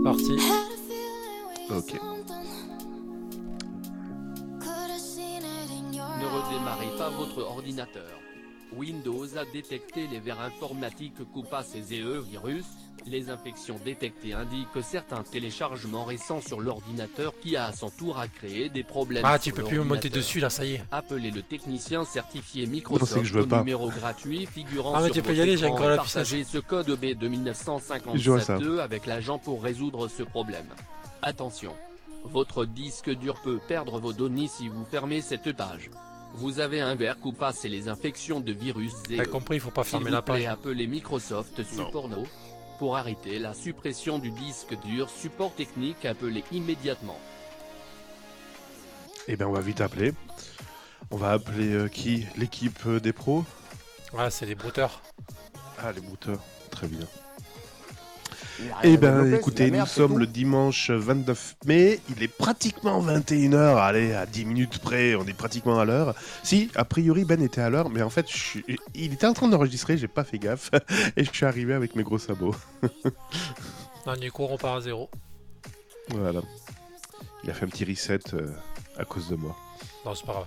C'est parti. Ok. Ne redémarrez pas votre ordinateur. Windows a détecté les vers informatiques Coupa et E virus. Les infections détectées indiquent que certains téléchargements récents sur l'ordinateur qui a à son tour à créer des problèmes. Ah, tu peux plus me monter dessus là, ça y est. Appelez le technicien certifié Non, Microsoft c'est que je veux au pas. numéro gratuit figurant Ah, mais sur tu peux y aller, j'ai encore la partagez ce code B de Je vois ça. 1957 avec l'agent pour résoudre ce problème. Attention, votre disque dur peut perdre vos données si vous fermez cette page. Vous avez un verre Coupa et les infections de virus et T'as compris, il faut pas fermer la page. appelez Microsoft Support. Pour arrêter la suppression du disque dur, support technique appelez immédiatement. Eh bien, on va vite appeler. On va appeler euh, qui? L'équipe euh, des pros? Ouais, c'est les brouteurs. Ah, les brouteurs. Très bien. Eh ben, écoutez, nous sommes le dimanche 29 mai. Il est pratiquement 21h. Allez, à 10 minutes près, on est pratiquement à l'heure. Si, a priori, Ben était à l'heure, mais en fait, je suis- il était en train d'enregistrer, j'ai pas fait gaffe. Et je suis arrivé avec mes gros sabots. Non, du coup, on part à zéro. Voilà. Il a fait un petit reset euh, à cause de moi. Non, c'est pas grave.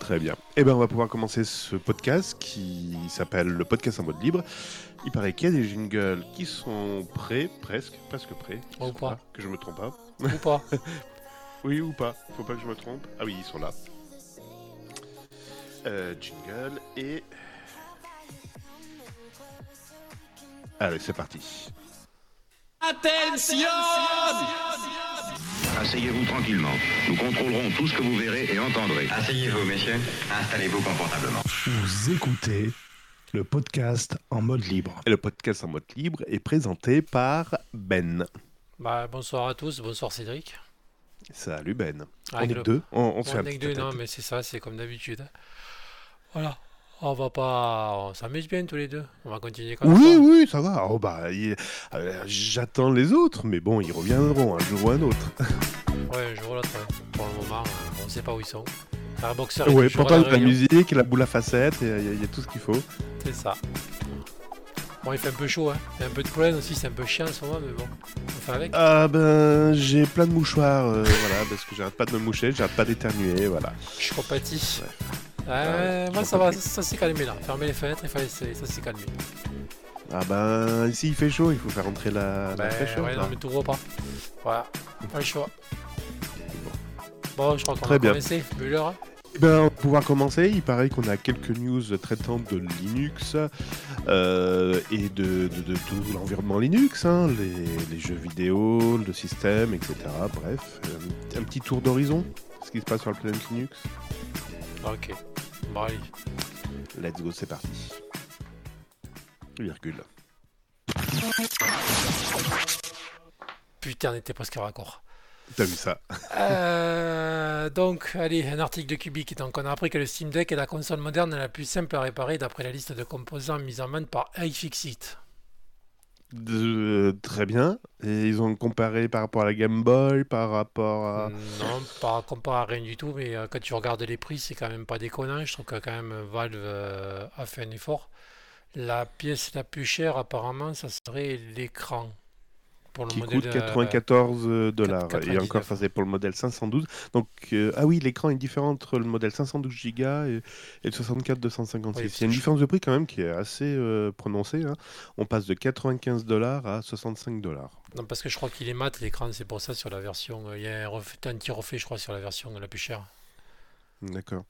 Très bien. Eh ben, on va pouvoir commencer ce podcast qui s'appelle le podcast en mode libre. Il paraît qu'il y a des jingles qui sont prêts, presque, presque prêts. Ou pas. là, Que je me trompe pas. Ou pas. Oui ou pas Faut pas que je me trompe. Ah oui, ils sont là. Euh, jingle et. Allez, c'est parti. Asseyez-vous tranquillement. Nous contrôlerons tout ce que vous verrez et entendrez. Asseyez-vous, messieurs. Installez-vous confortablement. Vous écoutez le podcast en mode libre. Et le podcast en mode libre est présenté par Ben. Bah, bonsoir à tous, bonsoir Cédric. Salut Ben. on Avec est le- deux. On, on se fait On un est petit que deux, non, mais c'est ça, c'est comme d'habitude. Voilà. On va pas. On s'amuse bien tous les deux. On va continuer comme Oui, ça. oui, ça va. Oh, bah, il- euh, J'attends les autres, mais bon, ils reviendront un jour ou un autre. Ouais, un jour ou l'autre. ouais. Pour le moment, euh, on sait pas où ils sont. Un boxeur Ouais, pourtant, à il y a la réunion. musique, la boule à facettes, y, y il y a tout ce qu'il faut. C'est ça. Bon, il fait un peu chaud, hein. Il y a un peu de pollen aussi, c'est un peu chiant en ce moment, mais bon. On fait avec. Ah ben, j'ai plein de mouchoirs, euh, voilà, parce que j'arrête pas de me moucher, j'arrête pas d'éternuer, voilà. Je compatis. Ouais, Ouais, moi ça va, ça, s'est calmé là. Fermer les fenêtres, il fallait, ça s'est calmé. Ah ben, ici il fait chaud, il faut faire entrer la, la Ben, fraîcheur. ouais, là. non, mais t'ouvres pas. Voilà, pas le choix. Bon, je crois qu'on va bien. commencer. Vu l'heure. Eh ben, on va pouvoir commencer. Il paraît qu'on a quelques news traitant de Linux euh, et de, de- de tout l'environnement Linux, hein, les, les jeux vidéo, le système, etc. Bref, euh, un petit tour d'horizon, ce qui se passe sur la planète Linux. Ok. Bon, allez. Let's go, c'est parti. Virgule. Putain, on était presque raccord. T'as vu ça Euh, donc, allez, un article de Cubic. Donc, on a appris que le Steam Deck est la console moderne la plus simple à réparer d'après la liste de composants mise en main par iFixit. De- Très bien. Et ils ont comparé par rapport à la Game Boy, par rapport à... Non, pas comparé à rien du tout, mais euh, quand tu regardes les prix, c'est quand même pas déconnant. Je trouve que quand même Valve euh, a fait un effort. La pièce la plus chère, apparemment, ça serait l'écran. Pour le qui coûte euh, 94 dollars. Et 99. encore, ça c'est pour le modèle 512. Donc, euh, ah oui, l'écran est différent entre le modèle 512 Go et, et le 64 256. Oui, Il y a une différence de prix quand même qui est assez euh, prononcée. hein. On passe de 95 dollars à 65 dollars. Non, parce que je crois qu'il est mat l'écran, c'est pour ça sur la version. euh, Il y a un, un petit reflet, je crois, sur la version la plus chère. D'accord.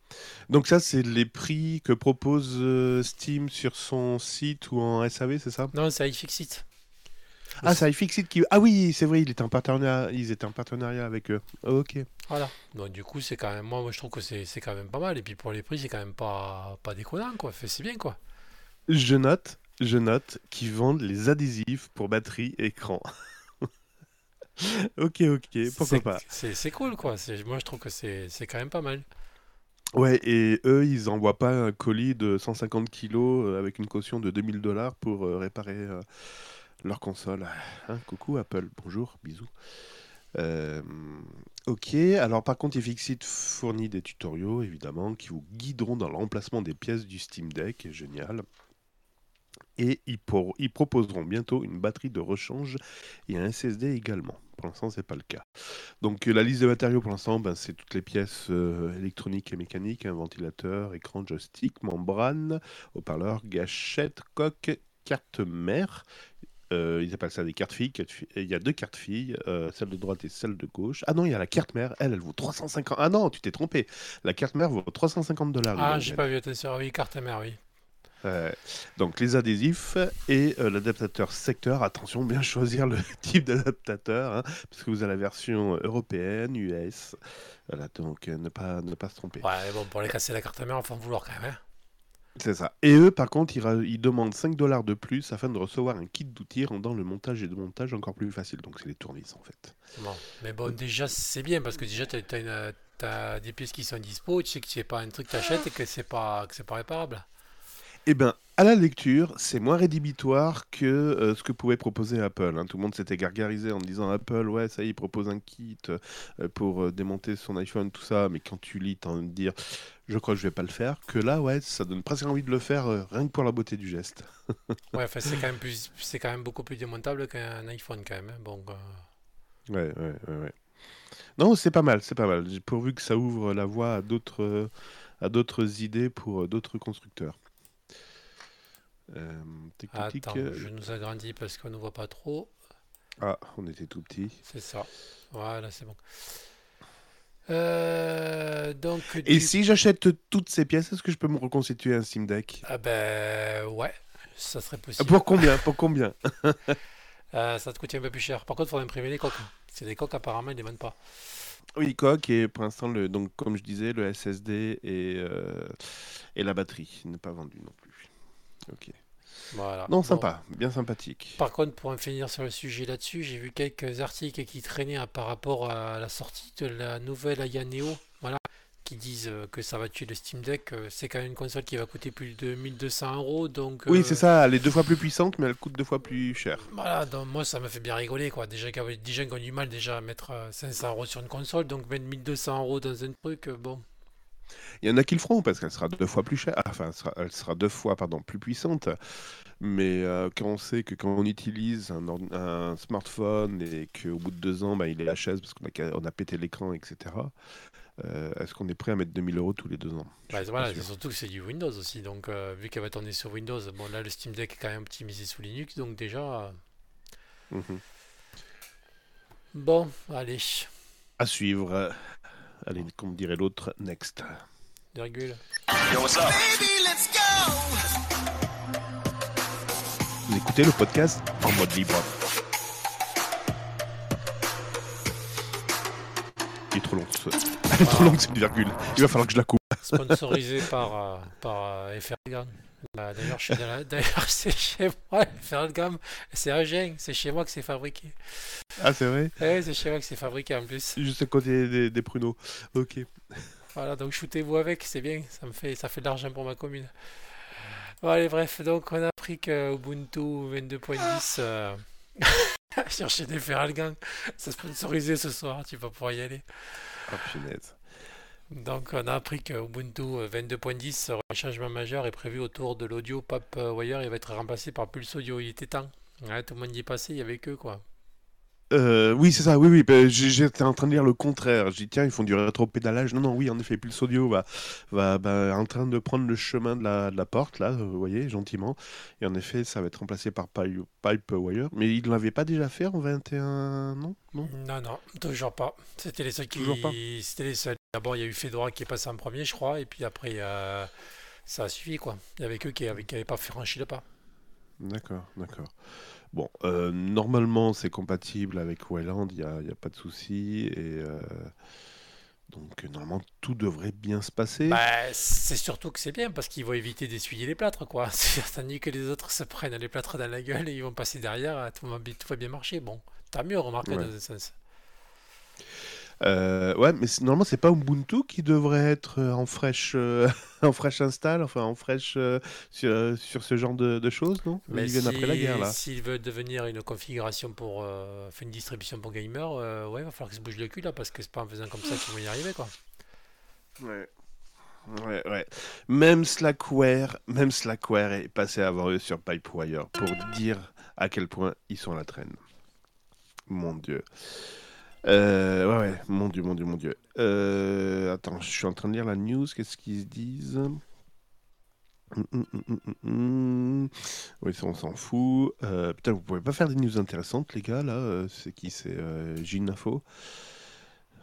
Donc ça, c'est les prix que propose euh, Steam sur son site ou en SAV, c'est ça? Non, c'est iFixit. Ah, c'est iFixit qui... Ah oui, c'est vrai, il est en partenariat... ils étaient en partenariat avec eux. Ok. Voilà. Donc, du coup, c'est quand même. Moi, moi, je trouve que c'est c'est quand même pas mal. Et puis, pour les prix, c'est quand même pas, pas déconnant, quoi. C'est bien, quoi. Je note, je note qu'ils vendent les adhésifs pour batterie écran. ok, ok, pourquoi C'est- pas. C'est c'est cool, quoi. Moi, je trouve que c'est c'est quand même pas mal. Ouais, et eux, ils envoient pas un colis de 150 kilos euh, avec une caution de 2000 dollars pour euh, réparer euh, leur console. Hein, coucou Apple, bonjour, bisous. Euh, ok, alors par contre, iFixit fournit des tutoriaux, évidemment, qui vous guideront dans le remplacement des pièces du Steam Deck, génial. et ils, proposeront bientôt une batterie de rechange et un SSD également. Pour l'instant, c'est pas le cas. Donc la liste de matériaux pour l'instant, ben, c'est toutes les pièces euh, électroniques et mécaniques, un ventilateur, écran, joystick, membrane, haut-parleur, gâchette, coque, carte mère. Euh, ils appellent ça des cartes filles. Il y a deux cartes filles, euh, celle de droite et celle de gauche. Ah non, il y a la carte mère. Elle, elle vaut 350. Ah non, tu t'es trompé. La carte mère vaut 350 dollars. Ah, j'ai pas vu, attention, oui, carte mère, oui. Euh, donc les adhésifs et euh, l'adaptateur secteur. Attention, bien choisir le type d'adaptateur, hein, parce que vous avez la version européenne, US. Voilà, donc euh, ne pas ne pas se tromper. Ouais, bon, pour les casser la carte mère, il faut en vouloir quand même. hein. C'est ça. Et eux, par contre, ils, demandent 5 dollars de plus afin de recevoir un kit d'outils rendant le montage et démontage encore plus facile. Donc c'est les tournevis en fait. Bon. Mais bon, déjà, c'est bien parce que déjà, tu as, des pièces qui sont dispo, tu sais que c'est pas un truc que t'achètes et que c'est pas, pas réparable. Eh bien, à la lecture, c'est moins rédhibitoire que euh, ce que pouvait proposer Apple. hein. Tout le monde s'était gargarisé en disant Apple, ouais, ça y est, il propose un kit euh, pour euh, démonter son iPhone, tout ça. Mais quand tu lis, t'as envie de dire, je crois que je vais pas le faire. Que là, ouais, ça donne presque envie de le faire, rien que pour la beauté du geste. Ouais, enfin, c'est quand même plus, c'est quand même beaucoup plus démontable qu'un iPhone quand même. hein. Bon, Ouais, ouais, ouais, ouais. Non, c'est pas mal, c'est pas mal. Pourvu que ça ouvre la voie à d'autres, à d'autres idées pour d'autres constructeurs. Euh, tic, tic, tic, attends, euh, je nous agrandis parce qu'on ne voit pas trop. Ah, on était tout petit. C'est ça. Voilà, c'est bon. Euh, donc, Et du- si j'achète toutes ces pièces, est-ce que je peux me reconstituer un Steam Deck? Ah ben ouais, ça serait possible. Pour combien? Pour combien? Euh, ça te coûte un peu plus cher. Par contre, il faut imprimer les coques. C'est des coques, apparemment, ils ne les vendent pas. Oui, coque et pour l'instant, le, donc comme je disais, le SSD et, euh, et la batterie n'est pas vendu non plus. Ok. Voilà. Non, Bon. sympa, bien sympathique. Par contre, pour en finir sur le sujet là-dessus, j'ai vu quelques articles qui traînaient hein, par rapport à la sortie de la nouvelle Aya Neo, voilà, qui disent euh, que ça va tuer le Steam Deck. Euh, C'est quand même une console qui va coûter plus de 1200 euros, donc Oui, euh, c'est ça, elle est deux fois plus puissante, mais elle coûte deux fois plus cher. Voilà, donc moi ça me fait bien rigoler quoi. Déjà qui ont du mal déjà à mettre euh, 500 euros sur une console, donc mettre 1200 euros dans un truc, bon. Il y en a qui le feront parce qu'elle sera deux fois plus chère, enfin, elle sera, elle sera deux fois pardon, plus puissante. Mais euh, quand on sait que quand on utilise un, smartphone et qu'au bout de deux ans, bah, il est à la chaise parce qu'on a, pété l'écran, etc., euh, est-ce qu'on est prêt à mettre 2000 euros tous les deux ans? Bah, voilà, surtout que c'est du Windows aussi, donc euh, vu qu'elle va tourner sur Windows, bon là le Steam Deck est quand même optimisé sous Linux, donc déjà, euh, Mhm. bon, allez, À suivre. Allez, comme dirait l'autre, next. virgule. Vous écoutez le podcast en mode libre. Il est trop long. ce- Elle est trop longue cette virgule. Il va falloir que je la coupe. Sponsorisé par, euh, par euh, FRGAM. Bah, D'ailleurs, je suis la- d'ailleurs, c'est chez moi, FRGAM, c'est un gène, c'est chez moi que c'est fabriqué. Ah, c'est vrai? Ouais, c'est chez moi que c'est fabriqué en plus. Juste à côté des, des pruneaux. Ok. Voilà, donc shootez-vous avec, c'est bien, ça me fait, ça fait de l'argent pour ma commune. Bon, allez, bref, donc on a appris que Ubuntu 22.10 euh, chercher des Feralgang, c'est sponsorisé ce soir, tu vas pouvoir y aller. Oh, punaise. Donc on a appris que Ubuntu 22.10, un changement majeur est prévu autour de l'audio PopWire, il va être remplacé par Pulse Audio, il était temps. Tout le monde y est passé, il y avait que quoi. Euh, oui, c'est ça. Oui, oui. bah, j'ai- J'étais en train de dire le contraire. J'ai dit, tiens, ils font du rétro-pédalage. Non, non, oui, en effet, Pulse Audio va, va, va en train de prendre le chemin de la, de la porte, là, vous voyez, gentiment. Et en effet, ça va être remplacé par Pi- Pipewire. Mais ils ne l'avaient pas déjà fait en 21, non Non? Non, non, toujours pas. C'était les seuls qui. C'était les seuls. D'abord, il y a eu Fedora qui est passé en premier, je crois, et puis après, euh, ça a suffi, quoi. Il y avait que qui n'avaient pas franchi le pas. D'accord, d'accord. Bon, euh, normalement, c'est compatible avec Wayland, il n'y a, y a pas de souci. Et euh, donc, normalement, tout devrait bien se passer. Bah, c'est surtout que c'est bien parce qu'ils vont éviter d'essuyer les plâtres, quoi. C'est tandis que les autres se prennent les plâtres dans la gueule et ils vont passer derrière, tout va, bi- tout va bien marcher. Bon, tant mieux, remarque, Ouais. dans un sens. Euh, ouais, mais normalement, c'est pas Ubuntu qui devrait être euh, en fraîche, euh, en fraîche install, enfin en fraîche euh, sur, sur ce genre de, de choses, non? Mais Ils viennent après la guerre, là. S'ils veulent devenir une configuration pour. euh, enfin, une distribution pour gamer, euh, ouais, va falloir qu'ils se bougent le cul là parce que c'est pas en faisant comme ça qu'ils vont y arriver, quoi. Ouais. Ouais, ouais. Même Slackware, même Slackware est passé avant eux sur Pipewire pour dire à quel point ils sont à la traîne. Mon dieu. Euh, ouais, ouais, mon dieu, mon dieu, mon dieu. Euh, attends, je suis en train de lire la news, qu'est-ce qu'ils se disent? Hum, hum, hum. Oui, ça on s'en fout. Euh, putain, vous pouvez pas faire des news intéressantes, les gars, là euh, C'est qui C'est euh, Ginafo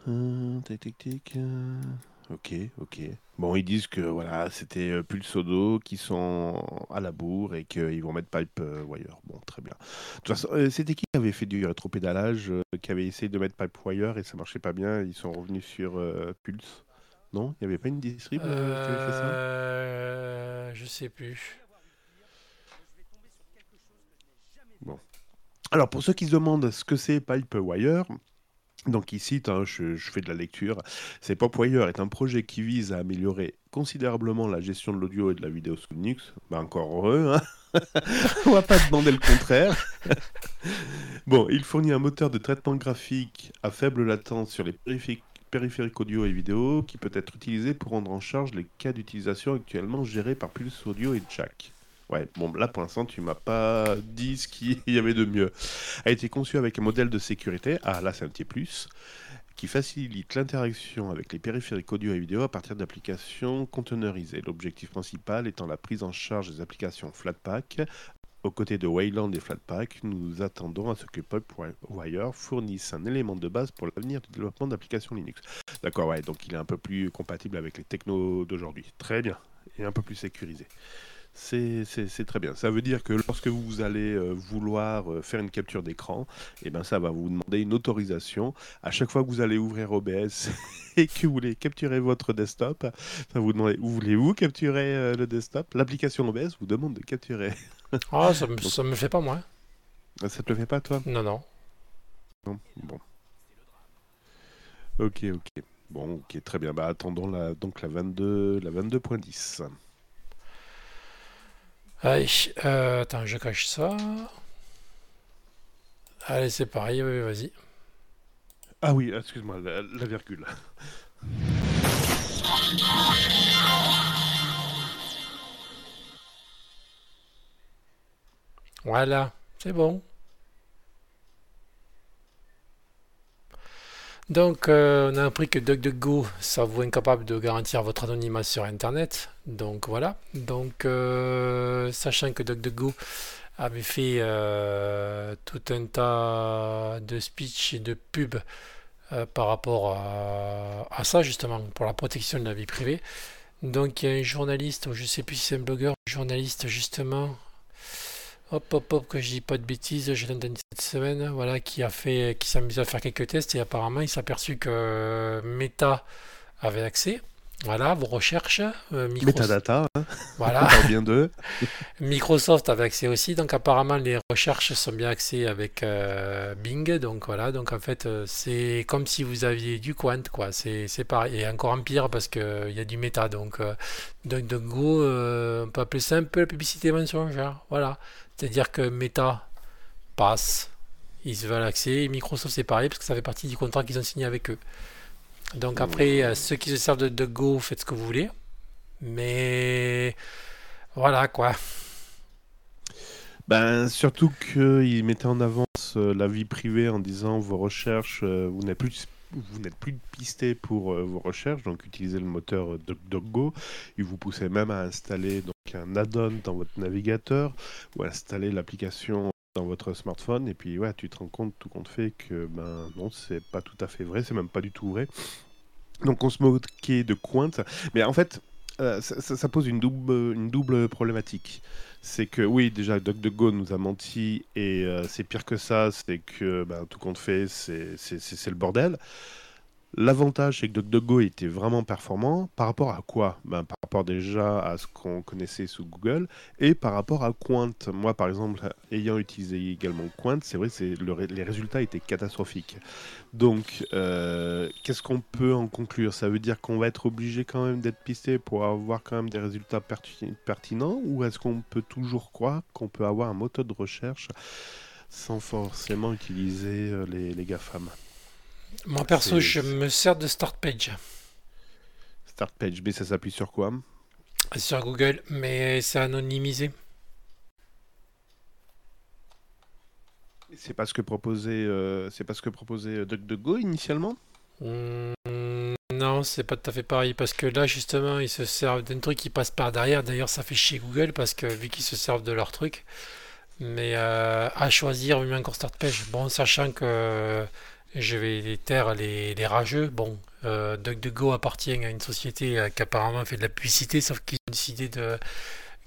Euh, tic, tic, tic, euh, Ok, ok. Bon, ils disent que voilà, c'était euh, Pulsodo qui sont à la bourre et qu'ils vont mettre Pipe euh, Wire. Bon, très bien. De toute façon, euh, c'était qui qui avait fait du rétropédalage, qui avait essayé de mettre Pipe Wire et ça marchait pas bien, ils sont revenus sur euh, Pulse? Non? Il n'y avait pas une distrib euh, qui avait fait ça? Euh, je sais plus. Alors, pour ceux qui se demandent ce que c'est Pipewire, donc ici, je, je fais de la lecture, c'est Pipewire est un projet qui vise à améliorer considérablement la gestion de l'audio et de la vidéo sous Linux. Ben, encore heureux, hein On va pas demander le contraire. bon, il fournit un moteur de traitement graphique à faible latence sur les périphériques périphériques audio et vidéo qui peut être utilisé pour rendre en charge les cas d'utilisation actuellement gérés par Pulse Audio et Jack. Ouais, bon, là pour l'instant, tu m'as pas dit ce qu'il y avait de mieux. A été conçu avec un modèle de sécurité, ah là c'est un petit plus, qui facilite l'interaction avec les périphériques audio et vidéo à partir d'applications conteneurisées. L'objectif principal étant la prise en charge des applications Flatpak. Aux côtés de Wayland et Flatpak, nous attendons à ce que Pipewire fournisse un élément de base pour l'avenir du développement d'applications Linux. D'accord, ouais, donc il est un peu plus compatible avec les technos d'aujourd'hui. Très bien, et un peu plus sécurisé. C'est très bien. Ça veut dire que lorsque vous allez euh, vouloir euh, faire une capture d'écran, eh ben ça va vous demander une autorisation. À chaque fois que vous allez ouvrir OBS et que vous voulez capturer votre desktop, ça va vous demander où voulez-vous capturer euh, le desktop? L'application OBS vous demande de capturer. Ah, ça me, ça me fait pas moi. Ça te le fait pas, toi? Non, non. Non Bon. Ok, ok. Bon, ok, très bien. Bah, attendons la, donc la 22, la 22.10. Allez, euh, attends, je cache ça. Allez, c'est pareil, oui, vas-y. Ah oui, excuse-moi, la, la virgule. Voilà, c'est bon. Donc, euh, on a appris que DuckDuckGo s'avoue incapable de garantir votre anonymat sur Internet. Donc voilà. Donc, euh, sachant que DuckDuckGo avait fait euh, tout un tas de speech et de pubs par rapport à, ça, justement, pour la protection de la vie privée. Donc, il y a un journaliste, ou je sais plus si c'est un blogueur, journaliste, justement. Hop, hop, hop, que je dis pas de bêtises, je entendu cette semaine, voilà, qui a fait, qui s'est amusé à faire quelques tests et apparemment il s'est aperçu que Meta avait accès. Voilà, vos recherches, euh, Microsoft, Metadata, hein, voilà, bien d'eux. Microsoft avait accès aussi, donc apparemment les recherches sont bien accès avec euh, Bing, donc voilà, donc en fait euh, c'est comme si vous aviez du Quant, quoi, c'est pareil, et encore en pire parce que il y a du méta, donc euh, DuckDuckGo, euh, on peut appeler ça un peu la publicité mensongère, voilà, c'est-à-dire que Meta passe, ils veulent accès, et Microsoft c'est pareil parce que ça fait partie du contrat qu'ils ont signé avec eux. Donc après, euh, ceux qui se servent de DuckDuckGo, faites ce que vous voulez, mais voilà quoi. Ben, surtout qu'ils mettaient en avance euh, la vie privée en disant vos recherches, euh, vous n'êtes plus, vous n'êtes plus pisté pour euh, vos recherches, donc utilisez le moteur DuckDuckGo. Ils vous poussaient même à installer donc, un add-on dans votre navigateur ou installer l'application dans votre smartphone. Et puis, ouais, tu te rends compte, tout compte fait, que ben non, c'est pas tout à fait vrai, c'est même pas du tout vrai. Donc, on se moquait de Quant, mais en fait, euh, ça, pose une double, une double problématique c'est que oui, déjà DuckDuckGo nous a menti et euh, c'est pire que ça, c'est que ben, tout compte fait, c'est le bordel. L'avantage, c'est que DuckDuckGo était vraiment performant par rapport à quoi? Ben, Par rapport déjà à ce qu'on connaissait sous Google et par rapport à Quant. Moi, par exemple, ayant utilisé également Quant, c'est vrai, ré- les résultats étaient catastrophiques. Donc, euh, qu'est-ce qu'on peut en conclure? Ça veut dire qu'on va être obligé quand même d'être pisté pour avoir quand même des résultats perti- pertinents Ou est-ce qu'on peut toujours croire qu'on peut avoir un moteur de recherche sans forcément utiliser euh, les GAFAM? Moi perso, je me sers de Start Page. Start page, mais ça s'appuie sur quoi Sur Google, mais c'est anonymisé. C'est pas ce que proposait, euh, c'est pas ce que proposait DuckDuckGo initialement Hmm, non, c'est pas tout à fait pareil parce que là justement ils se servent d'un truc qui passe par derrière. D'ailleurs, ça fait chier Google parce que vu qu'ils se servent de leur truc, mais euh, à choisir, même encore start page. Bon, sachant que je vais taire les, les rageux. Bon, euh, DuckDuckGo appartient à une société euh, qui apparemment fait de la publicité, sauf qu'ils ont décidé de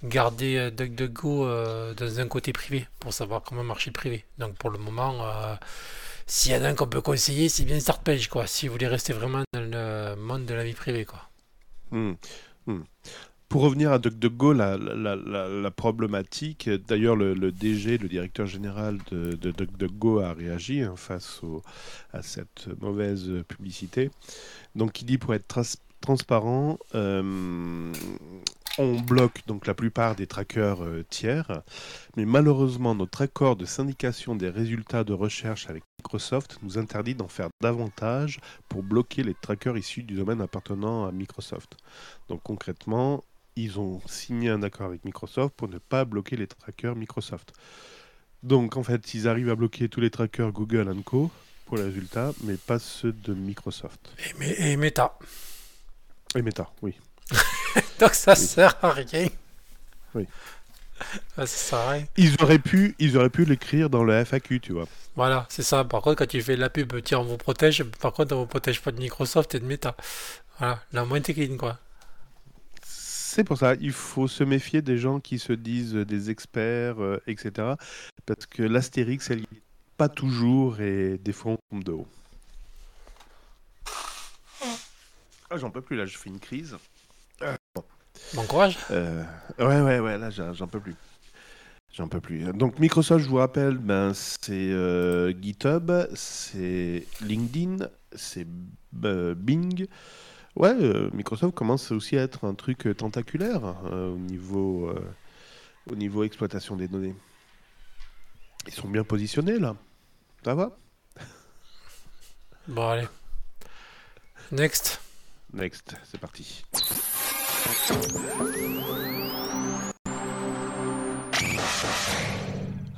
garder euh, DuckDuckGo euh, dans un côté privé pour savoir comment marcher privé. Donc pour le moment, euh, s'il y en a un qu'on peut conseiller, c'est bien StartPage, quoi. Si vous voulez rester vraiment dans le monde de la vie privée, quoi. Hmm, hmm. Pour revenir à DuckDuckGo, la, la, la, problématique, d'ailleurs le, DG, le directeur général de, de DuckDuckGo a réagi hein, face à cette mauvaise publicité. Donc il dit pour être transparent, euh, on bloque donc la plupart des trackers euh, tiers, mais malheureusement notre accord de syndication des résultats de recherche avec Microsoft nous interdit d'en faire davantage pour bloquer les trackers issus du domaine appartenant à Microsoft. Donc concrètement, ils ont signé un accord avec Microsoft pour ne pas bloquer les trackers Microsoft. Donc en fait, ils arrivent à bloquer tous les trackers Google Co pour les résultats, mais pas ceux de Microsoft. Et, Meta. Et Meta, oui. Donc ça sert à rien. Oui. Ah, ça sert à rien. Ils auraient pu, ils auraient pu l'écrire dans le FAQ, tu vois. Voilà, c'est ça. Par contre, quand tu fais la pub, tiens, on vous protège. Par contre, on vous protège pas de Microsoft et de Meta. Voilà, la moins clean, quoi. C'est pour ça, il faut se méfier des gens qui se disent des experts, euh, etc. Parce que l'astérix, elle pas toujours et des fois on tombe de haut. Ah, j'en peux plus là, je fais une crise. Bon courage. Euh, ouais, ouais, ouais, là j'en peux plus. J'en peux plus. Donc Microsoft, je vous rappelle, ben, c'est euh, GitHub, c'est LinkedIn, c'est euh, Bing. Ouais, euh, Microsoft commence aussi à être un truc euh, tentaculaire euh, au niveau au niveau exploitation des données. Ils sont bien positionnés là. Ça va? Bon, allez. Next. Next, c'est parti.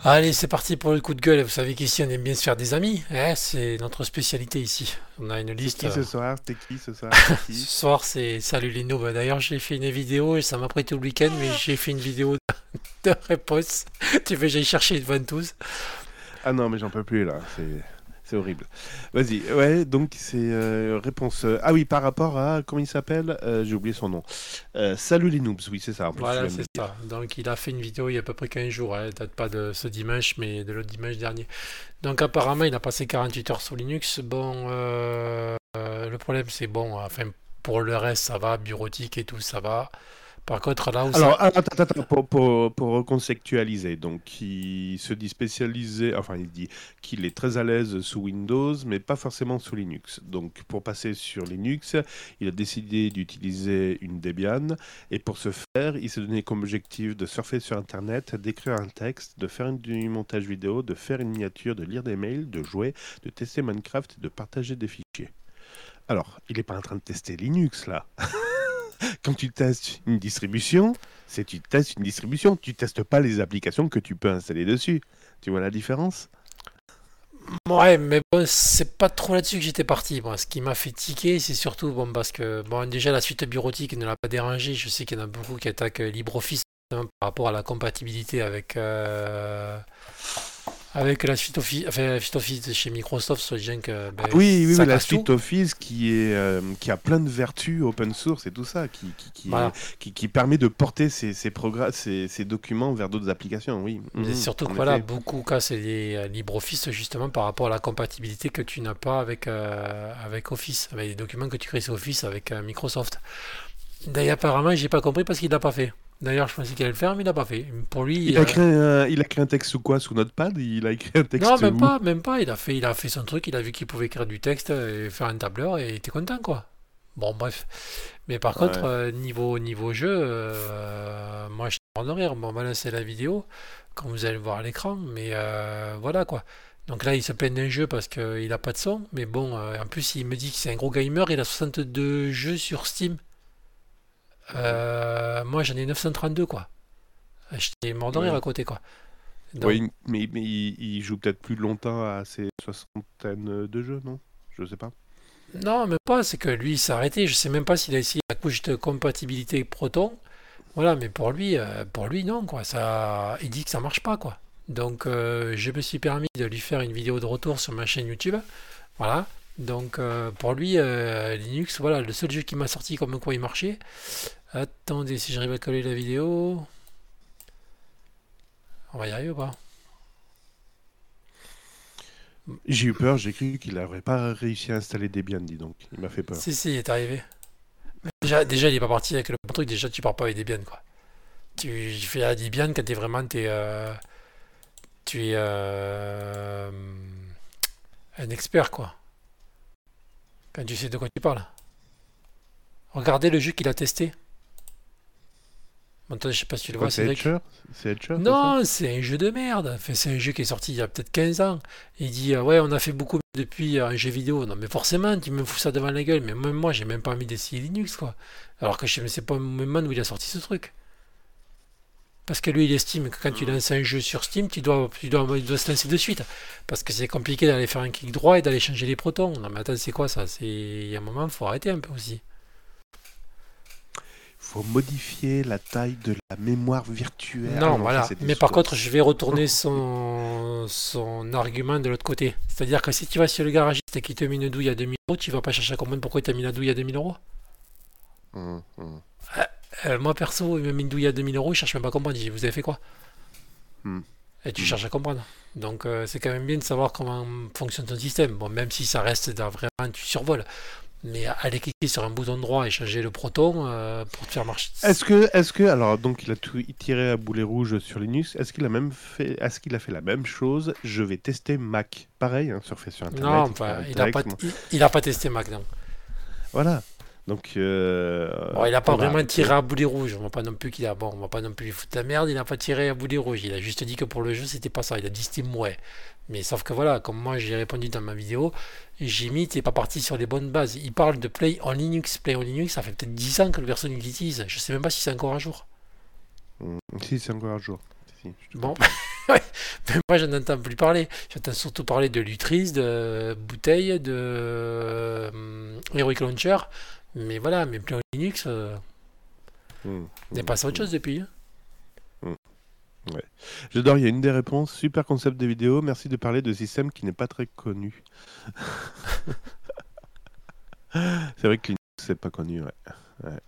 Allez, c'est parti pour le coup de gueule. Vous savez qu'ici, on aime bien se faire des amis. Eh, c'est notre spécialité ici. On a une liste. qui ce euh, soir? C'était qui ce soir? C'est Ce qui soir, c'est Salut les noobs. D'ailleurs, j'ai fait une vidéo et ça m'a pris tout le week-end, mais j'ai fait une vidéo de, de réponse. Tu veux que j'aille chercher devant tous Ah non, mais j'en peux plus là. C'est c'est horrible. Vas-y. Ouais, donc c'est euh, réponse. euh, Ah oui, par rapport à comment il s'appelle Euh, J'ai oublié son nom. Salut les noobs. Oui, c'est ça. en plus, tu Voilà, c'est ça. Donc, il a fait une vidéo il y a à peu près 15 jours. Elle date pas de ce dimanche, mais de l'autre dimanche dernier. Donc, apparemment, il a passé 48 heures sous Linux. Bon, le problème, c'est bon. Enfin, pour le reste, ça va. Bureautique et tout, ça va. Par contre, là où ça- Alors, attends, attends, attends, pour, pour, pour reconceptualiser, donc il se dit spécialisé, enfin il dit qu'il est très à l'aise sous Windows, mais pas forcément sous Linux. Donc pour passer sur Linux, il a décidé d'utiliser une Debian, et pour ce faire, il s'est donné comme objectif de surfer sur Internet, d'écrire un texte, de faire du montage vidéo, de faire une miniature, de lire des mails, de jouer, de tester Minecraft de partager des fichiers. Alors, il n'est pas en train de tester Linux là. Quand tu testes une distribution, c'est tu testes une distribution, tu testes pas les applications que tu peux installer dessus. Tu vois la différence? Ouais, mais bon, c'est pas trop là-dessus que j'étais parti. Moi, ce qui m'a fait tiquer, c'est surtout bon, parce que bon, déjà la suite bureautique ne l'a pas dérangé. Je sais qu'il y en a beaucoup qui attaquent LibreOffice par rapport à la compatibilité avec euh, avec la suite Office, enfin la suite Office de chez Microsoft, soit disant que ben, Oui, oui, ça oui, la tout. suite Office qui est euh, qui a plein de vertus open source et tout ça, qui qui, qui, Voilà. qui, qui permet de porter ces, ces, progr- ces, ces documents vers d'autres applications. Oui. Et Mhm, surtout que voilà, effet. beaucoup cassent les euh, LibreOffice justement par rapport à la compatibilité que tu n'as pas avec, euh, avec Office, avec les documents que tu crées sur Office avec euh, Microsoft. D'ailleurs, apparemment, j'ai pas compris parce qu'il l'a pas fait. D'ailleurs, je pensais qu'il allait le faire, mais il l'a pas fait. Pour lui, Il euh, a, créé un, il a créé un texte sous quoi? Sous Notepad? Il a écrit un texte non, même où? pas, même pas. Il a fait, il a fait son truc. Il a vu qu'il pouvait écrire du texte et faire un tableur et il était content, quoi. Bon, bref. Mais par Ouais. contre, euh, niveau, niveau jeu, euh, moi, je suis mort de rire. Bon, on va lancer la vidéo, comme vous allez le voir à l'écran. Mais euh, voilà, quoi. Donc là, il se plaint d'un jeu parce qu'il n'a pas de son. Mais bon, euh, en plus, il me dit que c'est un gros gamer. Il a 62 jeux sur Steam. Euh, moi, j'en ai 932, quoi. J'étais mort de rire à côté, quoi. Donc, Oui, mais, mais il, il joue peut-être plus longtemps à ses soixantaines de jeux, non? Je sais pas. Non, même pas, c'est que lui, il s'est arrêté. Je sais même pas s'il a essayé la couche de compatibilité Proton. Voilà, mais pour lui, euh, pour lui, non, quoi. Ça, il dit que ça marche pas, quoi. Donc, euh, je me suis permis de lui faire une vidéo de retour sur ma chaîne YouTube. Voilà. Donc, euh, pour lui, euh, Linux, voilà, le seul jeu qui m'a sorti comme quoi il marchait. Attendez, si j'arrive à coller la vidéo. On va y arriver ou pas? J'ai eu peur, j'ai cru qu'il n'aurait pas réussi à installer Debian, dis donc. Il m'a fait peur. Si, si, il est arrivé. Déjà, déjà, il est pas parti avec le bon truc. Déjà, tu pars pas avec Debian, quoi. Tu fais la Debian quand t'es vraiment, t'es, euh, tu es euh, un expert, quoi. Quand tu sais de quoi tu parles. Regardez le jeu qu'il a testé. Maintenant, je sais pas si tu le vois, c'est Non, c'est un jeu de merde. Enfin, c'est un jeu qui est sorti il y a peut-être 15 ans. Il dit euh, Ouais, on a fait beaucoup depuis euh, un jeu vidéo. Non, mais forcément, tu me fous ça devant la gueule. Mais même moi, j'ai même pas envie d'essayer Linux, quoi. Alors que je ne sais pas même où il a sorti ce truc. Parce que lui, il estime que quand tu lances un jeu sur Steam, tu dois, tu dois, il doit se lancer de suite. Parce que c'est compliqué d'aller faire un clic droit et d'aller changer les protons. Non, mais attends, c'est quoi ça? C'est Il y a un moment, il faut arrêter un peu aussi. faut modifier la taille de la mémoire virtuelle. Non, Ah voilà. Mais par contre, je vais retourner son, son argument de l'autre côté. C'est-à-dire que si tu vas sur le garagiste et qu'il te met une douille à 2000 euros, tu vas pas chercher à comprendre pourquoi il t'a mis la douille à 2000 euros. Hum, hum. Euh, moi, perso, il m'a mis une douille à 2000 euros, il cherche même pas à comprendre. Il dit, vous avez fait quoi Hmm. Et tu cherches à comprendre. Donc, euh, c'est quand même bien de savoir comment fonctionne ton système. Bon, même si ça reste dans vraiment, tu survoles. Mais aller cliquer sur un bouton droit et changer le proton euh, pour te faire marcher. Est-ce que, est-ce que, alors donc il a tout tiré à boulet rouge sur Linux. Est-ce qu'il a même fait, est-ce qu'il a fait la même chose? Je vais tester Mac. Pareil, hein, sur internet. Non, il a pas, il, il a pas testé Mac, non. Voilà. Donc. euh, Bon, il a pas vraiment tiré à boulet rouge. On va pas non plus qu'il a. Bon, on va pas non plus lui foutre la merde. Il a pas tiré à boulet rouge. Il a juste dit que pour le jeu, c'était pas ça. Il a dit Steam, ouais. Mais sauf que voilà, comme moi j'ai répondu dans ma vidéo, j'ai mis, t'es pas parti sur les bonnes bases. Il parle de Play en Linux. Play en Linux, ça fait peut-être 10 ans que le personne l'utilise. Je sais même pas si c'est encore à jour. Hum, Si, c'est encore un jour. Si, je Bon, ouais. Mais moi j'en entends plus parler. J'entends surtout parler de Lutris, de Bouteille, de euh, Heroic Launcher. Mais voilà, mais Play Linux, euh, on est hum, passé à autre chose depuis. hein. J'adore, il y a une des réponses. Super concept de vidéo. Merci de parler de système qui n'est pas très connu. c'est vrai que Linux, c'est pas connu, ouais. Ouais.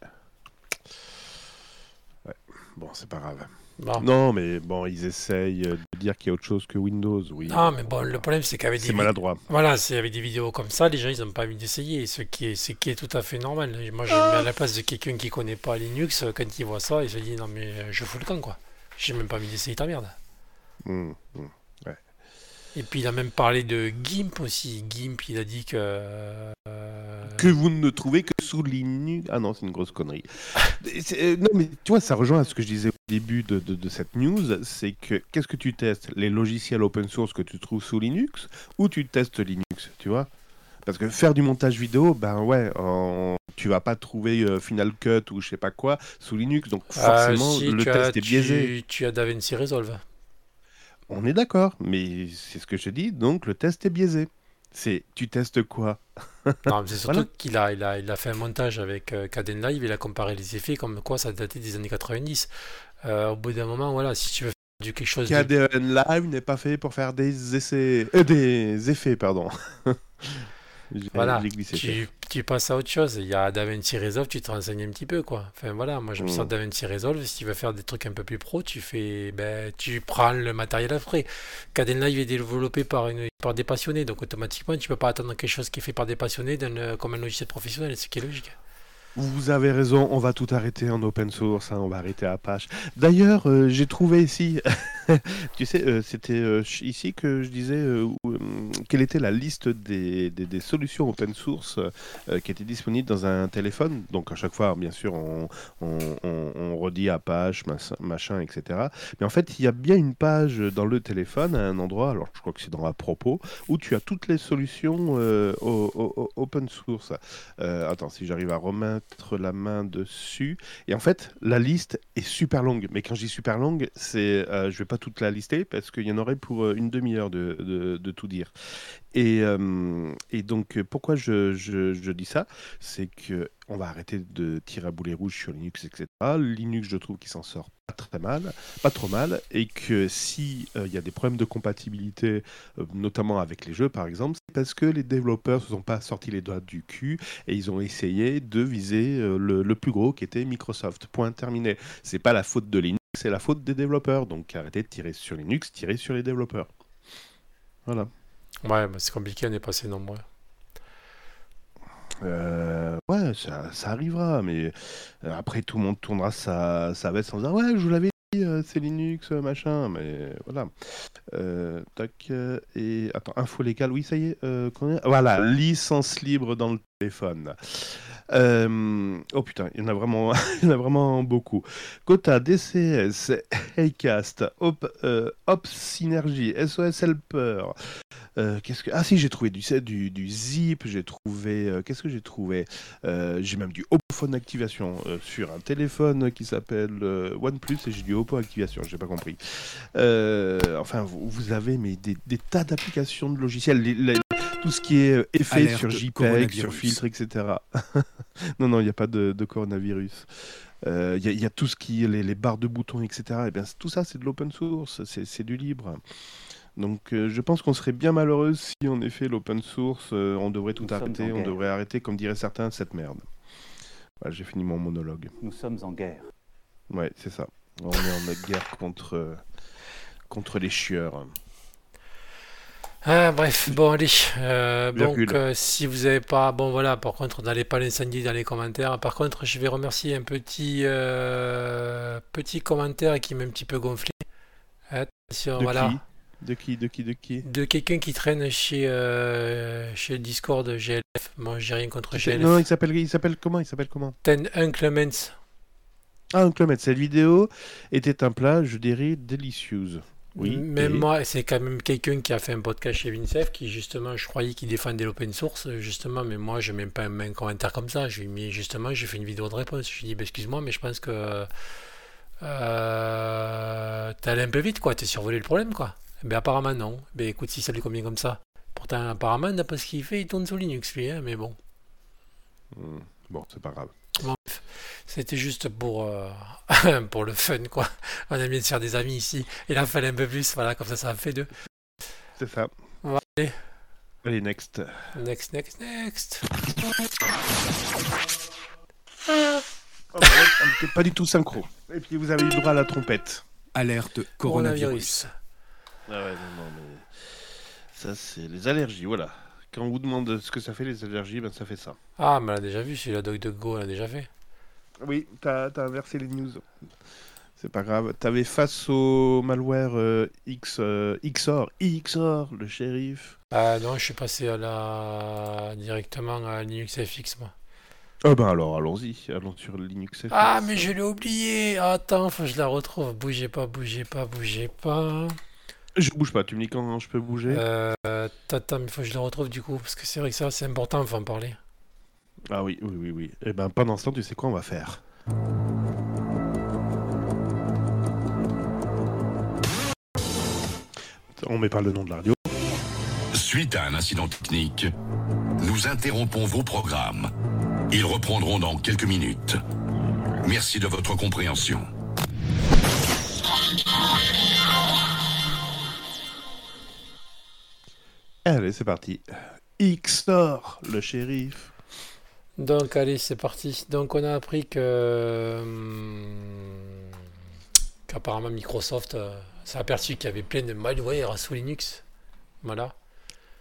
Ouais. Bon, c'est pas grave. Bon. Non, mais bon, ils essayent de dire qu'il y a autre chose que Windows, oui. Non, mais bon, le problème, c'est qu'avec des, maladroit. voilà, c'est avec des vidéos comme ça, les gens, ils n'ont pas envie d'essayer, ce qui est, ce qui est tout à fait normal. Moi, je me mets à la place de quelqu'un qui connaît pas Linux, quand il voit ça, il se dit, non, mais euh, je fous le camp, quoi. J'ai même pas envie d'essayer ta merde. Hum, hum. Et puis, il a même parlé de GIMP aussi. GIMP, il a dit que... euh, Que vous ne trouvez que sous Linux. Ah non, c'est une grosse connerie. Euh, non, mais tu vois, ça rejoint à ce que je disais au début de, de- de cette news. C'est que qu'est-ce que tu testes? Les logiciels open source que tu trouves sous Linux? Ou tu testes Linux, tu vois? Parce que faire du montage vidéo, ben ouais, en- tu vas pas trouver euh, Final Cut ou je sais pas quoi sous Linux. Donc euh, forcément, si, le as- test est biaisé. Tu, tu as DaVinci Resolve. On est d'accord, mais c'est ce que je te dis. Donc le test est biaisé. C'est tu testes quoi? Non, mais c'est surtout Voilà. qu'il a, il a, il a fait un montage avec euh, Caden Live, il a comparé les effets comme quoi ça datait des années 90. Euh, au bout d'un moment, voilà, si tu veux faire du quelque chose de KDN Live n'est pas fait pour faire des essais, euh, des effets, pardon. Voilà, tu, tu passes à autre chose. Il y a DaVinci Resolve, tu te renseignes un petit peu, quoi. Enfin, voilà, moi, je me Mm. sers de DaVinci Resolve. Si tu veux faire des trucs un peu plus pro, tu fais, ben, tu prends le matériel après. Caden Live est développé par, une, par des passionnés, donc automatiquement, tu peux pas attendre quelque chose qui est fait par des passionnés comme un logiciel professionnel, ce qui est logique. Vous avez raison, on va tout arrêter en open source, hein, on va arrêter Apache. D'ailleurs, euh, j'ai trouvé ici, tu sais, euh, c'était euh, ici que je disais quelle était la liste des, solutions open source qui étaient disponibles dans un téléphone. Donc à chaque fois, bien sûr, on, redit Apache, machin, etc. Mais en fait, il y a bien une page dans le téléphone, à un endroit, alors je crois que c'est dans la propos, où tu as toutes les solutions open source. attends, si j'arrive à la main dessus. Et en fait, la liste est super longue. Mais quand je dis super longue, c'est, je vais pas toute la lister parce qu'il y en aurait pour une demi-heure de, tout dire. Et, et donc, pourquoi je, dis ça? C'est que on va arrêter de tirer à boulet rouge sur Linux, etc. Linux, je trouve qu'il s'en sort pas très mal, pas trop mal, et que si il y a des problèmes de compatibilité, notamment avec les jeux, par exemple, c'est parce que les développeurs se sont pas sortis les doigts du cul et ils ont essayé de viser le, le plus gros qui était Microsoft. Point terminé. C'est pas la faute de Linux c'est la faute des développeurs. Donc arrêtez de tirer sur Linux, tirez sur les développeurs. Voilà. Ouais, c'est compliqué, on est passé nombreux. Euh, ouais, ça, arrivera, mais euh, après tout le monde tournera sa, sa veste en disant Ouais, je vous l'avais dit, euh, c'est Linux, machin, mais voilà. tac, et attends, info légale, oui, ça y est, voilà, licence libre dans le téléphone. Euh, oh putain, il y en a vraiment, il y en a vraiment beaucoup. Quota, DCS, Acast, Op, euh, Op Synergy, SOS Helper. Euh, qu'est-ce que ah si j'ai trouvé du du, zip j'ai trouvé qu'est-ce que j'ai trouvé? J'ai même du Opophone activation sur un téléphone qui s'appelle OnePlus et j'ai du Oppo activation j'ai pas compris enfin vous, avez mais des, des tas d'applications de logiciels tout ce qui est euh, effet sur JPEG, sur filtre, etc. non, non, il n'y a pas de, coronavirus. Il euh, y, a tout ce qui est les, barres de boutons, etc. Et eh bien, tout ça, c'est de l'open source, c'est du libre. Donc, euh, je pense qu'on serait bien malheureux si, en effet, l'open source, on devrait tout arrêter, on devrait arrêter, comme diraient certains, cette merde. Voilà, j'ai fini mon monologue. Nous sommes en guerre. Ouais, c'est ça. On est en guerre contre, contre les chieurs. Ah, bref, bon allez. Euh, donc euh, si vous n'avez pas, bon voilà, par contre n'allez pas l'incendier dans les commentaires. Par contre, je vais remercier un petit euh, petit commentaire qui m'a un petit peu gonflé. Attention, de voilà. Qui? De qui De qui De qui? De quelqu'un qui traîne chez chez Discord GLF. Moi, j'ai rien contre GLF. Non, il s'appelle il s'appelle comment Il s'appelle comment? Ten Unclements. Ah, Unclements. Cette vidéo était un plat, je dirais, délicieux. Oui. Même moi, c'est quand même quelqu'un qui a fait un podcast chez Vincef qui, justement, je croyais qu'il défendait l'open source, justement, mais moi, je n'ai même pas un, commentaire comme ça. J'ai mis, justement, j'ai fait une vidéo de réponse. Je lui ai dit, bah, excuse-moi, mais je pense que euh, t'es allé un peu vite, quoi. T'es survolé le problème, quoi. Mais apparemment, non. Ben écoute, si ça lui convient comme ça. Pourtant, apparemment, d'après ce qu'il fait, il tourne sous Linux, lui, hein, mais bon. Hmm. Bon, c'est pas grave. C'était juste pour, euh, pour le fun, quoi. On aime bien se faire des amis ici. Et là, il fallait un peu plus, voilà, comme ça, ça en fait deux. C'est ça. allez. Allez, next. Next, next, next. Oh, bah, on n'était pas du tout synchro. Et puis, vous avez eu droit à la trompette. Alerte coronavirus. Ah ouais, non, non, mais... Ça, c'est les allergies, voilà. Quand on vous demande ce que ça fait, les allergies, ben ça fait ça. Ah, mais on l'a déjà vu, c'est la Dog de Go, on l'a déjà fait. Oui, t'as as inversé les news. C'est pas grave. T'avais face au malware euh, X, euh, XOR, XOR, le shérif. Ah non, je suis passé à la... directement à Linux FX, moi. Ah ben alors, allons-y. Allons sur Linux FX. Ah, mais je l'ai oublié. Attends, faut que je la retrouve. Bougez pas, bougez pas, bougez pas. Je bouge pas, tu me dis quand je peux bouger euh, Attends, mais faut que je la retrouve du coup, parce que c'est vrai que ça, c'est important, il faut en parler. Ah oui, oui, oui, oui. Et eh ben pendant ce temps, tu sais quoi on va faire On met pas le nom de la radio. Suite à un incident technique, nous interrompons vos programmes. Ils reprendront dans quelques minutes. Merci de votre compréhension. Allez, c'est parti. XOR, le shérif. Donc allez, c'est parti. Donc on a appris que hum, qu'apparemment Microsoft euh, s'est aperçu qu'il y avait plein de malware sous Linux. Voilà.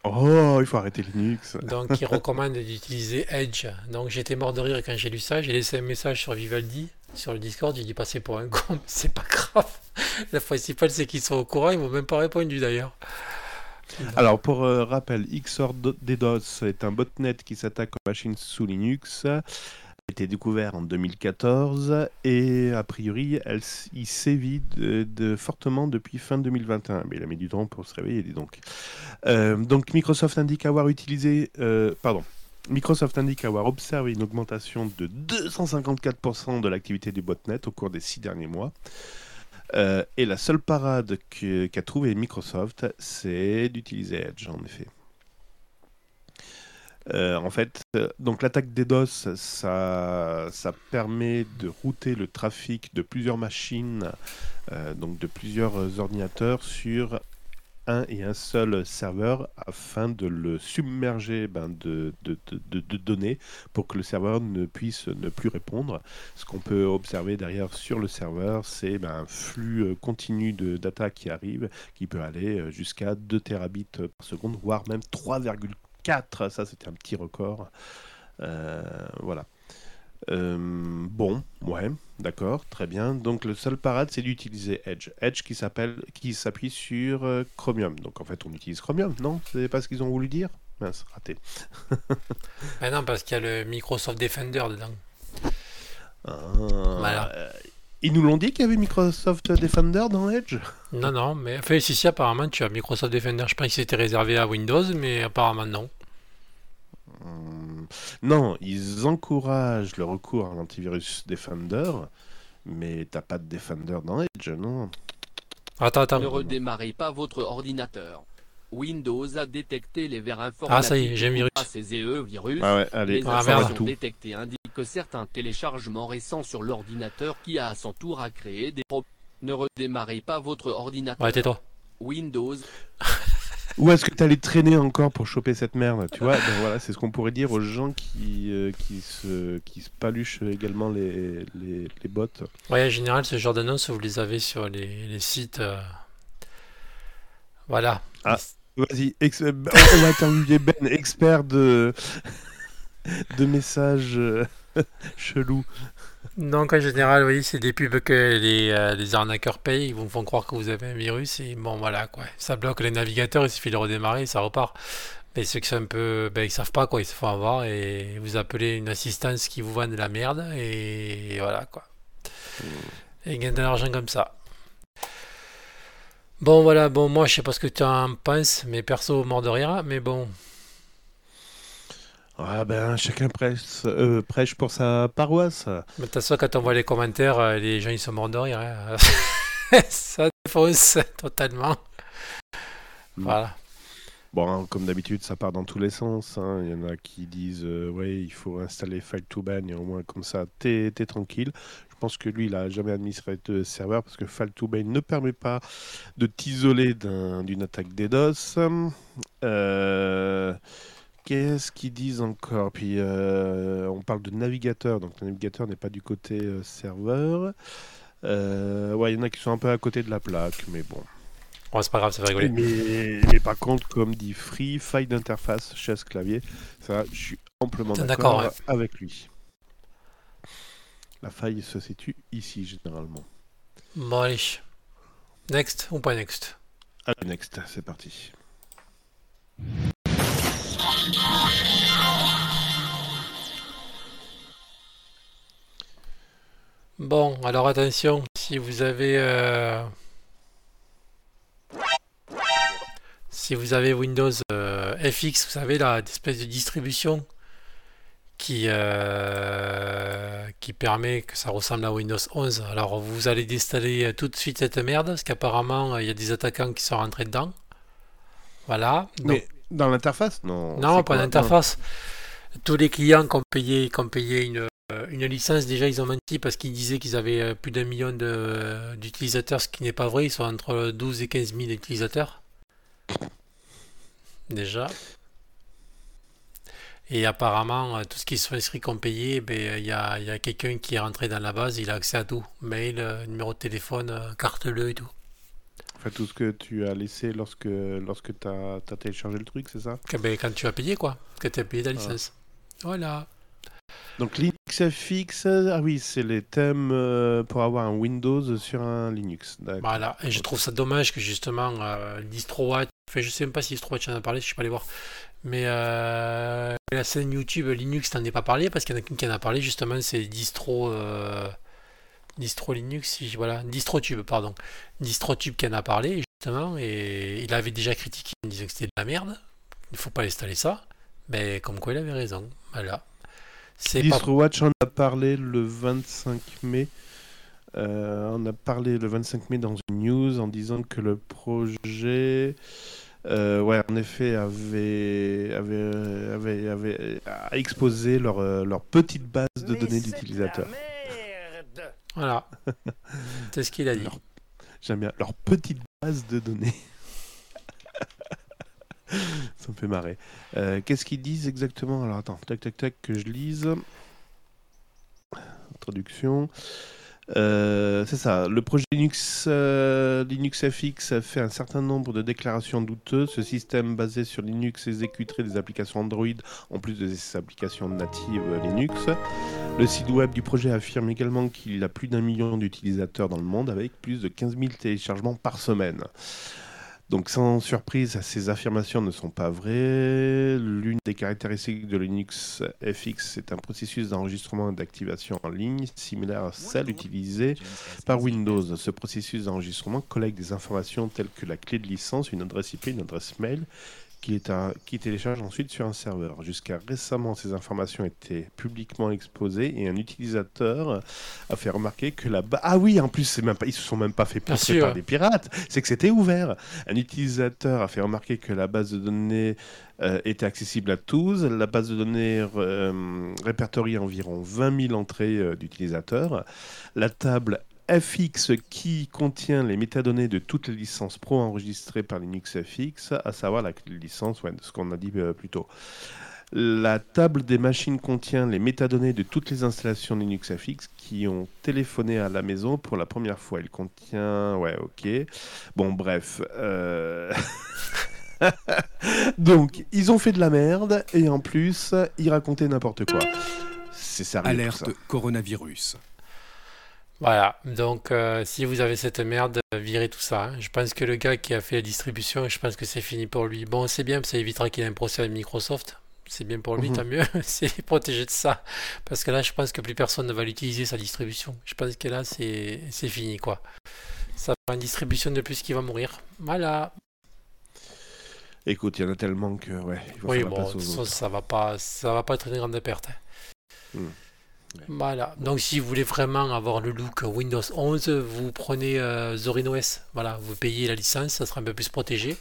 Oh, il faut arrêter Linux. Donc il recommande d'utiliser Edge. Donc j'étais mort de rire quand j'ai lu ça. J'ai laissé un message sur Vivaldi, sur le Discord. J'ai dit passer pour un con, c'est pas grave. La principale c'est qu'ils sont au courant. Ils m'ont même pas répondu d'ailleurs. Alors, pour euh, rappel, XOR DDoS est un botnet qui s'attaque aux machines sous Linux. A été découvert en 2014 et a priori, elle, il sévit fortement depuis fin 2021. Mais il a mis du temps pour se réveiller, dis donc. Euh, donc, Microsoft indique avoir utilisé. Euh, pardon. Microsoft indique avoir observé une augmentation de 254% de l'activité du botnet au cours des six derniers mois. Euh, et la seule parade qu'a trouvé Microsoft, c'est d'utiliser Edge, en effet. Euh, en fait, euh, donc l'attaque DDoS, ça, ça permet de router le trafic de plusieurs machines, donc de plusieurs ordinateurs sur un et un seul serveur afin de le submerger ben, de, de, de, données pour que le serveur ne puisse ne plus répondre. Ce qu'on peut observer derrière sur le serveur, c'est ben, un flux euh, continu de data qui arrive, qui peut aller euh, jusqu'à 2 terabits par seconde, voire même 3,4. Ça, c'était un petit record. Euh, voilà. Euh, bon, ouais, d'accord, très bien. Donc le seul parade, c'est d'utiliser Edge. Edge qui s'appelle, qui s'appuie sur euh, Chromium. Donc en fait, on utilise Chromium, non? C'est pas ce qu'ils ont voulu dire? Mince, raté. ah non, parce qu'il y a le Microsoft Defender dedans. Ah, voilà. Euh, ils nous l'ont dit qu'il y avait Microsoft Defender dans Edge? Non, non, mais enfin, si, si, apparemment, tu as Microsoft Defender. Je pense que c'était réservé à Windows, mais apparemment, non. Hum, non, ils encouragent le recours à l'antivirus Defender, mais t'as pas de Defender dans Edge, non Attends, attends. Ne redémarrez pas votre ordinateur. Windows a détecté les vers informatiques. Ah, ça y est, j'ai un virus. Ces EE virus. Ah ouais, allez, les informations détectées indiquent que certains téléchargements récents sur l'ordinateur qui a à son tour à créer des problèmes. Ne redémarrez pas votre ordinateur. Ouais, tais-toi. Windows Où est-ce que tu allais traîner encore pour choper cette merde Tu vois, ben voilà, c'est ce qu'on pourrait dire aux gens qui, euh, qui, se, qui se paluchent également les, les, les bots. Ouais, en général, ce genre d'annonces, vous les avez sur les, les sites. Euh, voilà. Ah, vas-y, euh, on va interviewer Ben, expert de, de messages chelous. Donc en général, oui, c'est des pubs que les, euh, les, arnaqueurs payent, ils vous font croire que vous avez un virus et bon voilà quoi. Ça bloque les navigateurs, il suffit de redémarrer, ça repart. Mais ceux qui sont un peu, ben, ils savent pas quoi, ils se font avoir et vous appelez une assistance qui vous vend de la merde et voilà quoi. Hmm. Et ils gagnent de l'argent comme ça. Bon voilà, bon moi je sais pas ce que tu en penses, mais perso mort de rire, mais bon, ah ben, chacun prêche, euh, prêche pour sa paroisse. Mais de toute façon, quand on voit les commentaires, euh, les gens ils sont morts de rire. Hein. Ça défausse totalement. Mm. Voilà. Bon, comme d'habitude, ça part dans tous les sens. Hein. Il y en a qui disent euh, ouais, il faut installer File2Ban et au moins comme ça, t'es es tranquille. Je pense que lui, il a jamais administré de serveur parce que File2Ban ne permet pas de t'isoler d'une attaque DDoS. Euh. Qu'est-ce qu'ils disent encore? Puis euh, on parle de navigateur, donc le navigateur n'est pas du côté euh, serveur. Euh, ouais, il y en a qui sont un peu à côté de la plaque, mais bon. Ouais, c'est pas grave, ça va rigoler. Mais, mais, par contre, comme dit Free, faille d'interface chaise clavier, ça, je suis amplement d'accord avec lui. La faille se situe ici généralement. Bon allez. Next ou pas next? Allez, next, c'est parti. Bon, alors attention, si vous avez euh, si vous avez Windows euh, FX, vous savez la espèce de distribution qui euh, qui permet que ça ressemble à Windows 11. Alors vous allez installer tout de suite cette merde parce qu'apparemment il y a des attaquants qui sont rentrés dedans. Voilà. Mais dans l'interface? Non. Non, pas l'interface. Tous les clients qui ont payé, qui ont payé une euh, une licence, déjà, ils ont menti parce qu'ils disaient qu'ils avaient euh, plus d'un million d'utilisateurs, ce qui n'est pas vrai. Ils sont entre 12 et 15 000 utilisateurs. Déjà. Et apparemment, euh, tout ce qui sont inscrits comme payé, ben, il y a, y a quelqu'un qui est rentré dans la base, il a accès à tout. Mail, numéro de téléphone, carte bleue et tout. Enfin, tout ce que tu as laissé lorsque, lorsque tu as, téléchargé le truc, c'est ça? Ben, Quand tu as payé, quoi. Que tu as payé ta ah. licence. Voilà. Donc Linux FX, ah oui, c'est les thèmes euh, pour avoir un Windows sur un Linux. Voilà, et je trouve ça dommage que justement euh, DistroWatch, enfin je sais même pas si DistroWatch en a parlé, je suis pas allé voir, mais euh, la scène YouTube Linux n'en est pas parlé parce qu'il y en a qui en a parlé justement, c'est Distro. Euh, Distro Linux, voilà, DistroTube, pardon. DistroTube qui en a parlé, justement, et il avait déjà critiqué, il disait que c'était de la merde, il ne faut pas installer ça, mais comme quoi il avait raison, voilà. DistroWatch en a parlé le 25 mai. Euh, on a parlé le 25 mai dans une news en disant que le projet, euh, ouais, en effet, avait, avait, avait, avait exposé leur, euh, leur petite base de données d'utilisateurs. Voilà. C'est ce qu'il a dit. J'aime bien. Leur petite base de données. Ça me fait marrer. Euh, qu'est-ce qu'ils disent exactement? Alors attends, tac tac tac, que je lise. Introduction. Euh, c'est ça. Le projet Linux, euh, Linux FX fait un certain nombre de déclarations douteuses. Ce système basé sur Linux exécuterait des applications Android en plus de ses applications natives Linux. Le site web du projet affirme également qu'il a plus d'un million d'utilisateurs dans le monde avec plus de 15 000 téléchargements par semaine. Donc sans surprise, ces affirmations ne sont pas vraies. L'une des caractéristiques de Linux FX est un processus d'enregistrement et d'activation en ligne similaire à celle utilisée par Windows. Ce processus d'enregistrement collecte des informations telles que la clé de licence, une adresse IP, une adresse mail, qui, est un, qui télécharge ensuite sur un serveur. Jusqu'à récemment, ces informations étaient publiquement exposées et un utilisateur a fait remarquer que la base... Ah oui, en plus, c'est même pas... ils se sont même pas fait passer par des pirates, c'est que c'était ouvert. Un utilisateur a fait remarquer que la base de données euh, était accessible à tous. La base de données euh, répertorie environ 20 000 entrées euh, d'utilisateurs. La table FX qui contient les métadonnées de toutes les licences pro enregistrées par Linux FX, à savoir la licence, ouais, ce qu'on a dit euh, plus tôt. La table des machines contient les métadonnées de toutes les installations Linux FX qui ont téléphoné à la maison pour la première fois. Il contient... Ouais, ok. Bon, bref. Euh, Donc, ils ont fait de la merde et en plus, ils racontaient n'importe quoi. C'est sérieux. Alerte coronavirus. Voilà, donc euh, si vous avez cette merde, virez tout ça. Hein. Je pense que le gars qui a fait la distribution, je pense que c'est fini pour lui. Bon, c'est bien, ça évitera qu'il ait un procès avec Microsoft. C'est bien pour lui, mhm. tant mieux. c'est protégé de ça. Parce que là, je pense que plus personne ne va l'utiliser, sa distribution. Je pense que là, c'est fini, quoi. Ça va une distribution de plus qui va mourir. Voilà. Écoute, il y en a tellement que, ouais, oui, bon, ça, ça, va pas, ça va pas être une grande perte. Hein. Hmm. Voilà, donc si vous voulez vraiment avoir le look Windows 11, vous prenez euh, Zorin OS. Voilà, vous payez la licence, ça sera un peu plus protégé.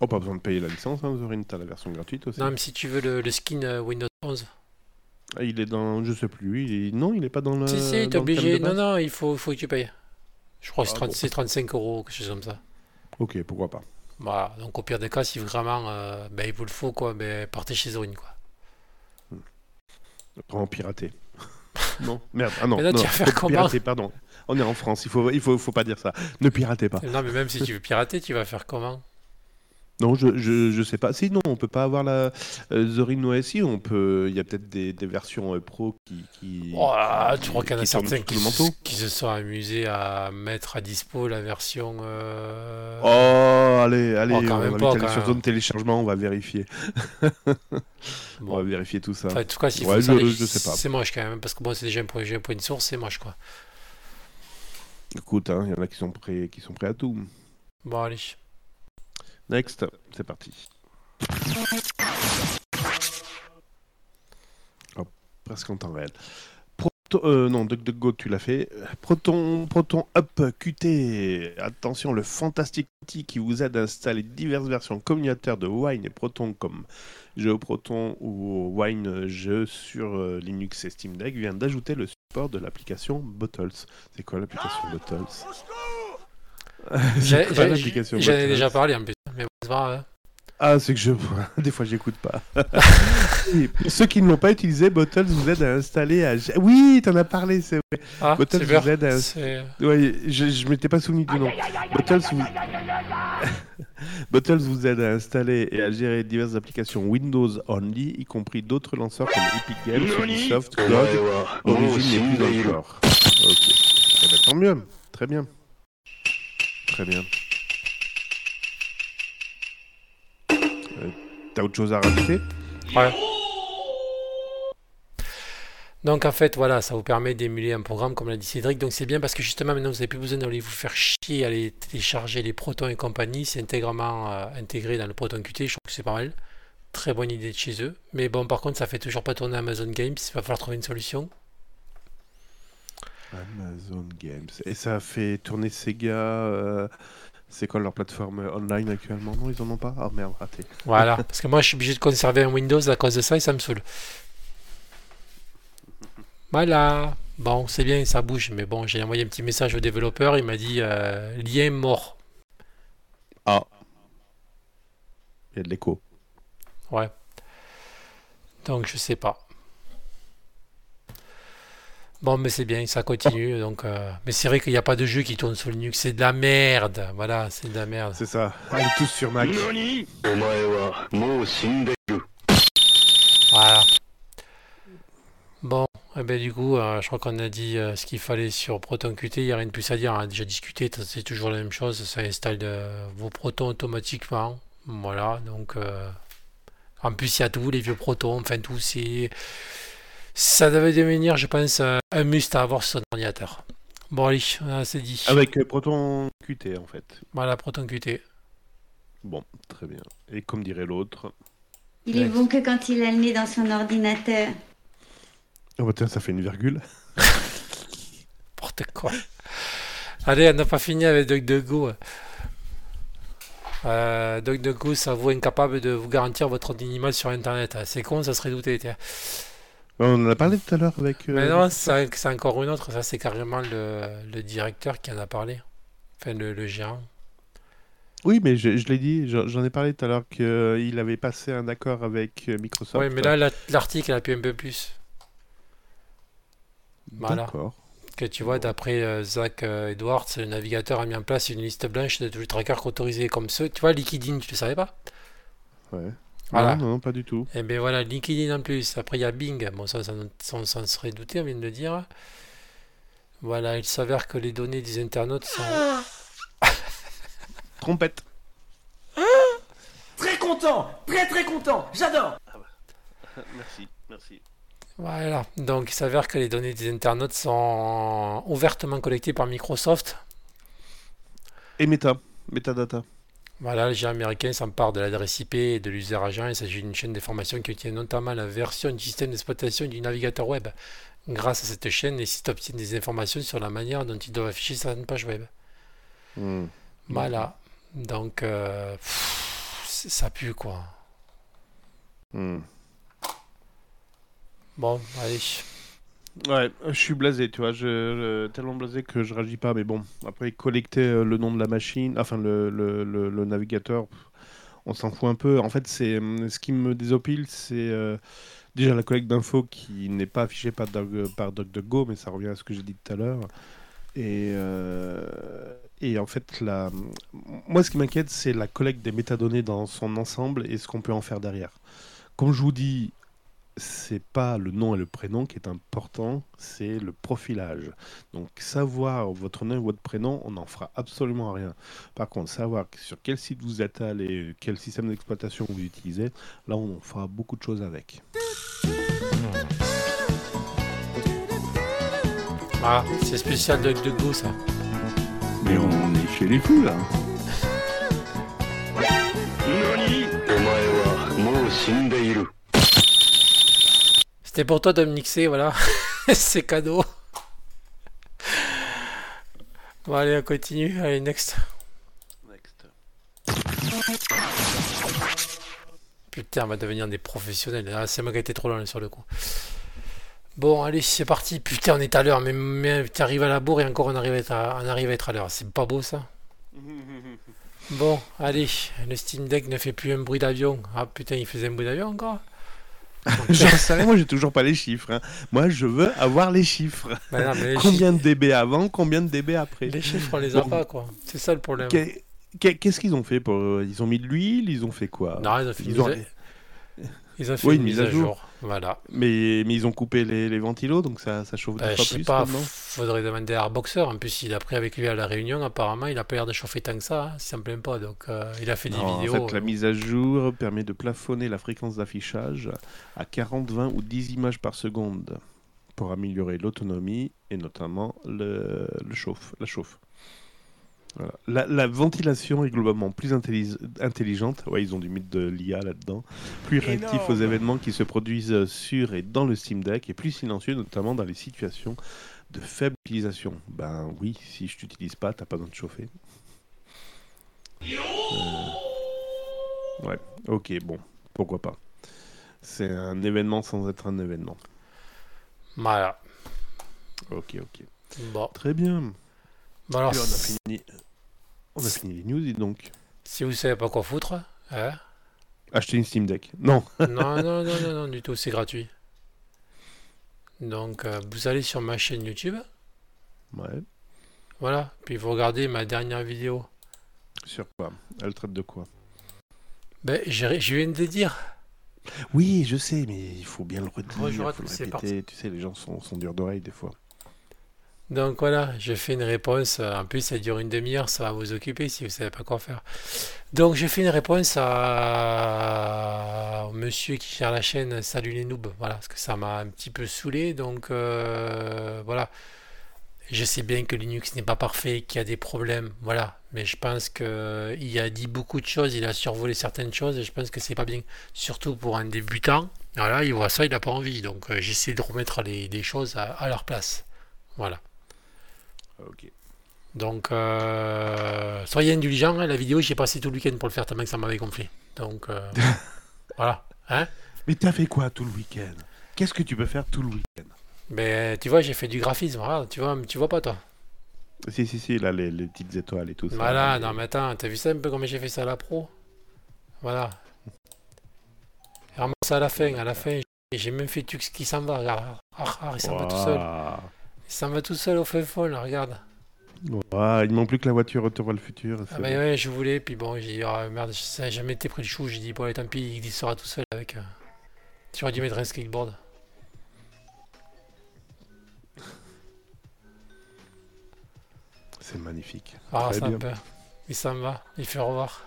Oh, pas besoin de payer la licence, hein, Zorin, t'as la version gratuite aussi. Non, mais si tu veux le, skin euh, Windows 11. Ah, il est dans, je sais plus, il non, il est pas dans le. Si, si, t'es obligé. Non, non, il faut, faut que tu payes. Je crois que c'est ah, 35 euros, quelque chose comme ça. Ok, pourquoi pas. Voilà, donc au pire des cas, si vraiment euh, ben, il vous le faut, quoi, ben, partez chez Zorin, quoi. Vraiment pirater. Non, merde. Ah non, mais là, non, tu vas faire comment pirater, pardon. On est en France, il faut, il faut, faut pas dire ça. Ne piratez pas. Non, mais même si tu veux pirater, tu vas faire comment? Non, je, je, je, sais pas. Sinon, on peut pas avoir la euh, OSI. On peut. Il y a peut-être des, des, versions euh, pro qui. qui oh, tu crois qu'il y en a certains qui, qui, se sont amusés à mettre à dispo la version. Euh... Oh, allez, allez, oh, on va pas, sur zone téléchargement, on va vérifier. bon. On va vérifier tout ça. Enfin, en tout cas, s'il ouais, je, ça, c'est moche quand même, parce que bon, c'est déjà un point, un point de source, c'est moche quoi. Écoute, il hein, y en a qui sont prêts, qui sont prêts à tout. Bon, allez. Next, c'est parti. Oh, presque en temps réel. Proton, euh, non, DuckDuckGo, tu l'as fait. Proton, Proton Up Qt. Attention, le fantastique outil qui vous aide à installer diverses versions communautaires de Wine et Proton comme GeoProton ou Wine Jeu sur euh, Linux et Steam Deck vient d'ajouter le support de l'application Bottles. C'est quoi l'application Bottles J'en ai déjà parlé un peu mais c'est hein. Ah, c'est que je. Des fois, j'écoute pas. Ceux qui ne l'ont pas utilisé, Bottles vous aide à installer. À... Oui, t'en as parlé, c'est vrai. Ah, Bottles vous aide à. Ouais, je, je m'étais pas soumis du nom. Bottles vous. Bottles vous aide à installer et à gérer diverses applications Windows Only, y compris d'autres lanceurs comme Epic Games, Ubisoft, GOG, Origin et plus encore. Ok. Eh ben, tant mieux. Très bien. Très bien. T'as autre chose à rajouter Ouais. Donc en fait, voilà, ça vous permet d'émuler un programme comme l'a dit Cédric. Donc c'est bien parce que justement maintenant vous n'avez plus besoin d'aller vous faire chier à aller télécharger les Proton et compagnie. C'est intégralement euh, intégré dans le Proton Qt. Je trouve que c'est pas mal. Très bonne idée de chez eux. Mais bon, par contre, ça fait toujours pas tourner Amazon Games. Il va falloir trouver une solution. Amazon Games. Et ça fait tourner Sega. euh, C'est quoi leur plateforme online actuellement? Non, ils en ont pas? Ah merde, raté. Voilà. parce que moi, je suis obligé de conserver un Windows à cause de ça et ça me saoule. Voilà. Bon, c'est bien, ça bouge. Mais bon, j'ai envoyé un petit message au développeur. Il m'a dit euh, lien mort. Ah. Il y a de l'écho. Ouais. Donc je sais pas. Bon, mais c'est bien, ça continue. Donc, euh, Mais c'est vrai qu'il n'y a pas de jeu qui tourne sur Linux. C'est de la merde. Voilà, c'est de la merde. C'est ça. Allez tous sur Mac. Voilà. Bon, eh ben, du coup, euh, je crois qu'on a dit euh, ce qu'il fallait sur Proton Qt. Il n'y a rien de plus à dire. On a déjà discuté. C'est toujours la même chose. Ça installe de- vos protons automatiquement. Voilà. Donc, euh, en plus, il y a tout, les vieux protons. Enfin, tout. C'est. Ça devait devenir, je pense, euh, un must à avoir sur son ordinateur. Bon, allez, c'est dit. Avec euh, Proton Qt en fait. Voilà, Proton Qt. Bon, très bien. Et comme dirait l'autre. Il est Ouais. bon que quand il a le nez dans son ordinateur. Oh bah tiens, ça fait une virgule. N'importe quoi. Allez, on n'a pas fini avec DuckDuckGo. Euh, DuckDuckGo s'avoue incapable de vous garantir votre animal sur Internet. C'est con, ça serait douté. tiens. On en a parlé tout à l'heure avec. euh, Mais non, c'est encore une autre. Ça, c'est carrément le, le directeur qui en a parlé. Enfin, le, le gérant. Oui, mais je, je l'ai dit, j'en ai parlé tout à l'heure qu'il avait passé un accord avec euh, Microsoft. Oui, mais là, la- l'article a pu un peu plus. voilà. D'accord. Que tu vois, d'après euh, Zach euh, Edwards, le navigateur a mis en place une liste blanche de tous les trackers autorisés comme ceux. Tu vois, Liquidin, tu le savais pas? Ouais. Voilà. Non, non, pas du tout. Et bien voilà, LinkedIn en plus. Après, il y a Bing. Bon, ça, ça, ça, on s'en serait douté, on vient de le dire. Voilà, il s'avère que les données des internautes sont. Trompette. Très content, très très content, j'adore. merci, merci. Voilà, donc il s'avère que les données des internautes sont ouvertement collectées par Microsoft. Et Meta, Metadata. Voilà, le géant américain s'empare de l'adresse IP et de l'user agent. Il s'agit d'une chaîne d'information qui obtient notamment la version du système d'exploitation du navigateur web. Grâce à cette chaîne, les sites obtiennent des informations sur la manière dont ils doivent afficher certaines pages web. Hmm. Voilà. Donc, euh, pff, ça pue quoi. Hmm. Bon, allez. Ouais, je suis blasé, tu vois, euh, tellement blasé que je réagis pas, mais bon, après collecter euh, le nom de la machine, enfin le, le, le- navigateur, on s'en fout un peu. En fait, c'est hum, ce qui me désopile, c'est euh, déjà la collecte d'infos qui n'est pas affichée par, Doug- par DuckDuckGo, mais ça revient à ce que j'ai dit tout à l'heure. Et, euh, et en fait, la... moi, ce qui m'inquiète, c'est la collecte des métadonnées dans son ensemble et ce qu'on peut en faire derrière. Comme je vous dis, c'est pas le nom et le prénom qui est important, c'est le profilage. Donc savoir votre nom et votre prénom, on n'en fera absolument rien. Par contre, savoir sur quel site vous êtes allé, quel système d'exploitation vous utilisez, là on fera beaucoup de choses avec. Ah, c'est spécial de, de goût ça. Mais on est chez les fous là. C'était pour toi Dominique C, voilà. c'est cadeau. Bon, allez, on continue. Allez, next. Putain, on va devenir des professionnels. Ah, c'est moi qui ai été trop loin sur le coup. Bon, allez, c'est parti. Putain, on est à l'heure. Mais, mais tu arrives à la bourre et encore on arrive à être à, on arrive à, être à l'heure. C'est pas beau ça? Bon, allez. Le Steam Deck ne fait plus un bruit d'avion. Ah putain, il faisait un bruit d'avion encore? J'en sais rien, moi j'ai toujours pas les chiffres. hein. Moi je veux avoir les chiffres. Bah non, mais les combien de dB avant, combien de dB après Les chiffres, on les a Bon, pas, quoi. C'est ça le problème. que- Qu'est-ce qu'ils ont fait pour... Ils ont mis de l'huile, ils ont fait quoi? Non, ils ont fait Ils ont- ils ont fait Oui, une mise à jour. Voilà. Mais, mais ils ont coupé les, les ventilos, donc ça, ça chauffe Euh, fois je sais plus pas, faudrait demander à Airboxer. En plus, il a pris avec lui à la réunion. Apparemment, il a pas l'air de chauffer tant que ça. Hein, si ça me plaît pas. Donc, euh, il a fait des vidéos. En fait, la mise à jour permet de plafonner la fréquence d'affichage à 40, 20 ou 10 images par seconde pour améliorer l'autonomie et notamment le, le chauffe, la chauffe. Voilà. La, la ventilation est globalement plus intelligente. Ouais, ils ont dû mettre de l'IA là-dedans. Plus réactif aux événements qui se produisent sur et dans le Steam Deck et plus silencieux, notamment dans les situations de faible utilisation. Ben oui, si je t'utilise pas, t'as pas besoin de chauffer. Euh, Ouais, ok, bon, pourquoi pas. C'est un événement sans être un événement. Voilà. Ok, ok. Bon. Très bien. Bon, alors, Et on a fini. On a fini les news, dis donc. si vous savez pas quoi foutre, hein Acheter une Steam Deck. Non. non, non, non, non, non, du tout, c'est gratuit. Donc, euh, vous allez sur ma chaîne YouTube, Ouais. voilà, puis vous regardez ma dernière vidéo. Sur quoi? Elle traite de quoi? Ben, j'ai- je viens de le dire. Oui, je sais, mais il faut bien le redire. Bonjour à tous, c'est répéter. Tu sais, les gens sont, sont durs d'oreille des fois. Donc voilà, j'ai fait une réponse. euh, En plus, ça dure une demi-heure, ça va vous occuper si vous savez pas quoi faire. Donc, j'ai fait une réponse à... monsieur qui gère la chaîne Salut les noobs. Voilà, parce que ça m'a un petit peu saoulé. Donc, euh, voilà. Je sais bien que Linux n'est pas parfait, qu'il y a des problèmes. Voilà. Mais je pense que il a dit beaucoup de choses, il a survolé certaines choses et je pense que c'est pas bien. Surtout pour un débutant. Voilà, il voit ça, il n'a pas envie. Donc, euh, j'essaie de remettre les, choses à leur place. Voilà. Ok. Donc, euh, soyez indulgents. hein, la vidéo, j'ai passé tout le week-end pour le faire tellement que ça m'avait gonflé. Donc, euh, voilà. Hein Mais t'as fait quoi tout le week-end? Qu'est-ce que tu peux faire tout le week-end? Mais tu vois, j'ai fait du graphisme. Tu vois, tu vois pas toi? Si, si, si, là, les, les petites étoiles et tout ça. Voilà, non mais attends, t'as vu ça un peu comme j'ai fait ça à la pro? Voilà. Et vraiment ça à la fin, à la fin, j'ai même fait Tux qui s'en va, regarde. Ah, ah, il s'en va tout seul. S'en va tout seul au fond, là, regarde. Ouah, il manque plus que la voiture Retour vers le futur. Ah bah ouais, je voulais, puis bon, j'ai dit, ah, merde, ça a jamais été pris le chou, j'ai dit, bon allez, tant pis, il glissera tout seul avec... euh, Tu aurais dû mettre un skateboard. C'est magnifique. Ah, Très ça bien. me peur. Il s'en va, il fait au revoir.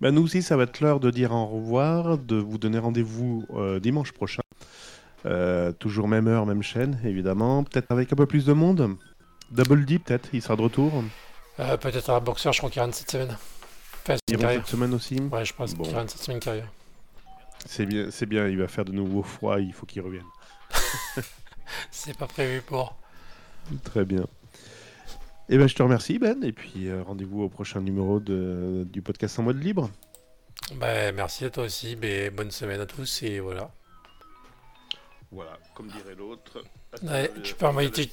Bah, nous aussi, ça va être l'heure de dire au revoir, de vous donner rendez-vous euh, dimanche prochain. Euh, toujours même heure, même chaîne, évidemment. Peut-être avec un peu plus de monde. Double D, peut-être, il sera de retour. Euh, Peut-être un boxeur, je crois qu'il rentre cette semaine. Enfin, Il rentre cette semaine aussi. Ouais, je pense Bon. qu'il rentre cette semaine carrière. C'est bien, c'est bien, il va faire de nouveau froid, il faut qu'il revienne. C'est pas prévu pour. Très bien. Et ben, je te remercie, Ben, et puis euh, rendez-vous au prochain numéro de, du podcast en mode libre. Ben, merci à toi aussi, ben, bonne semaine à tous et voilà. Voilà, comme dirait l'autre. Ouais, tu peux envoyer tes-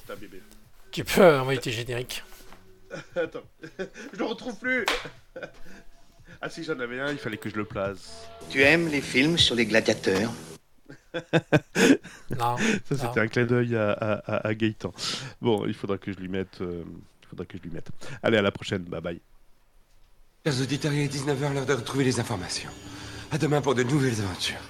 Tu peux envoyer tes génériques. Attends, je le retrouve plus Ah si, j'en avais un, il fallait que je le place. Tu aimes les films sur les gladiateurs? Non. Ça, c'était un clin d'œil à, à, à- à Gaëtan. Bon, il faudra que je lui mette. euh, il faudra que je lui mette. Allez, à la prochaine. Bye bye. Chers auditeurs, il est 19h, l'heure de retrouver les informations. À demain pour de nouvelles aventures.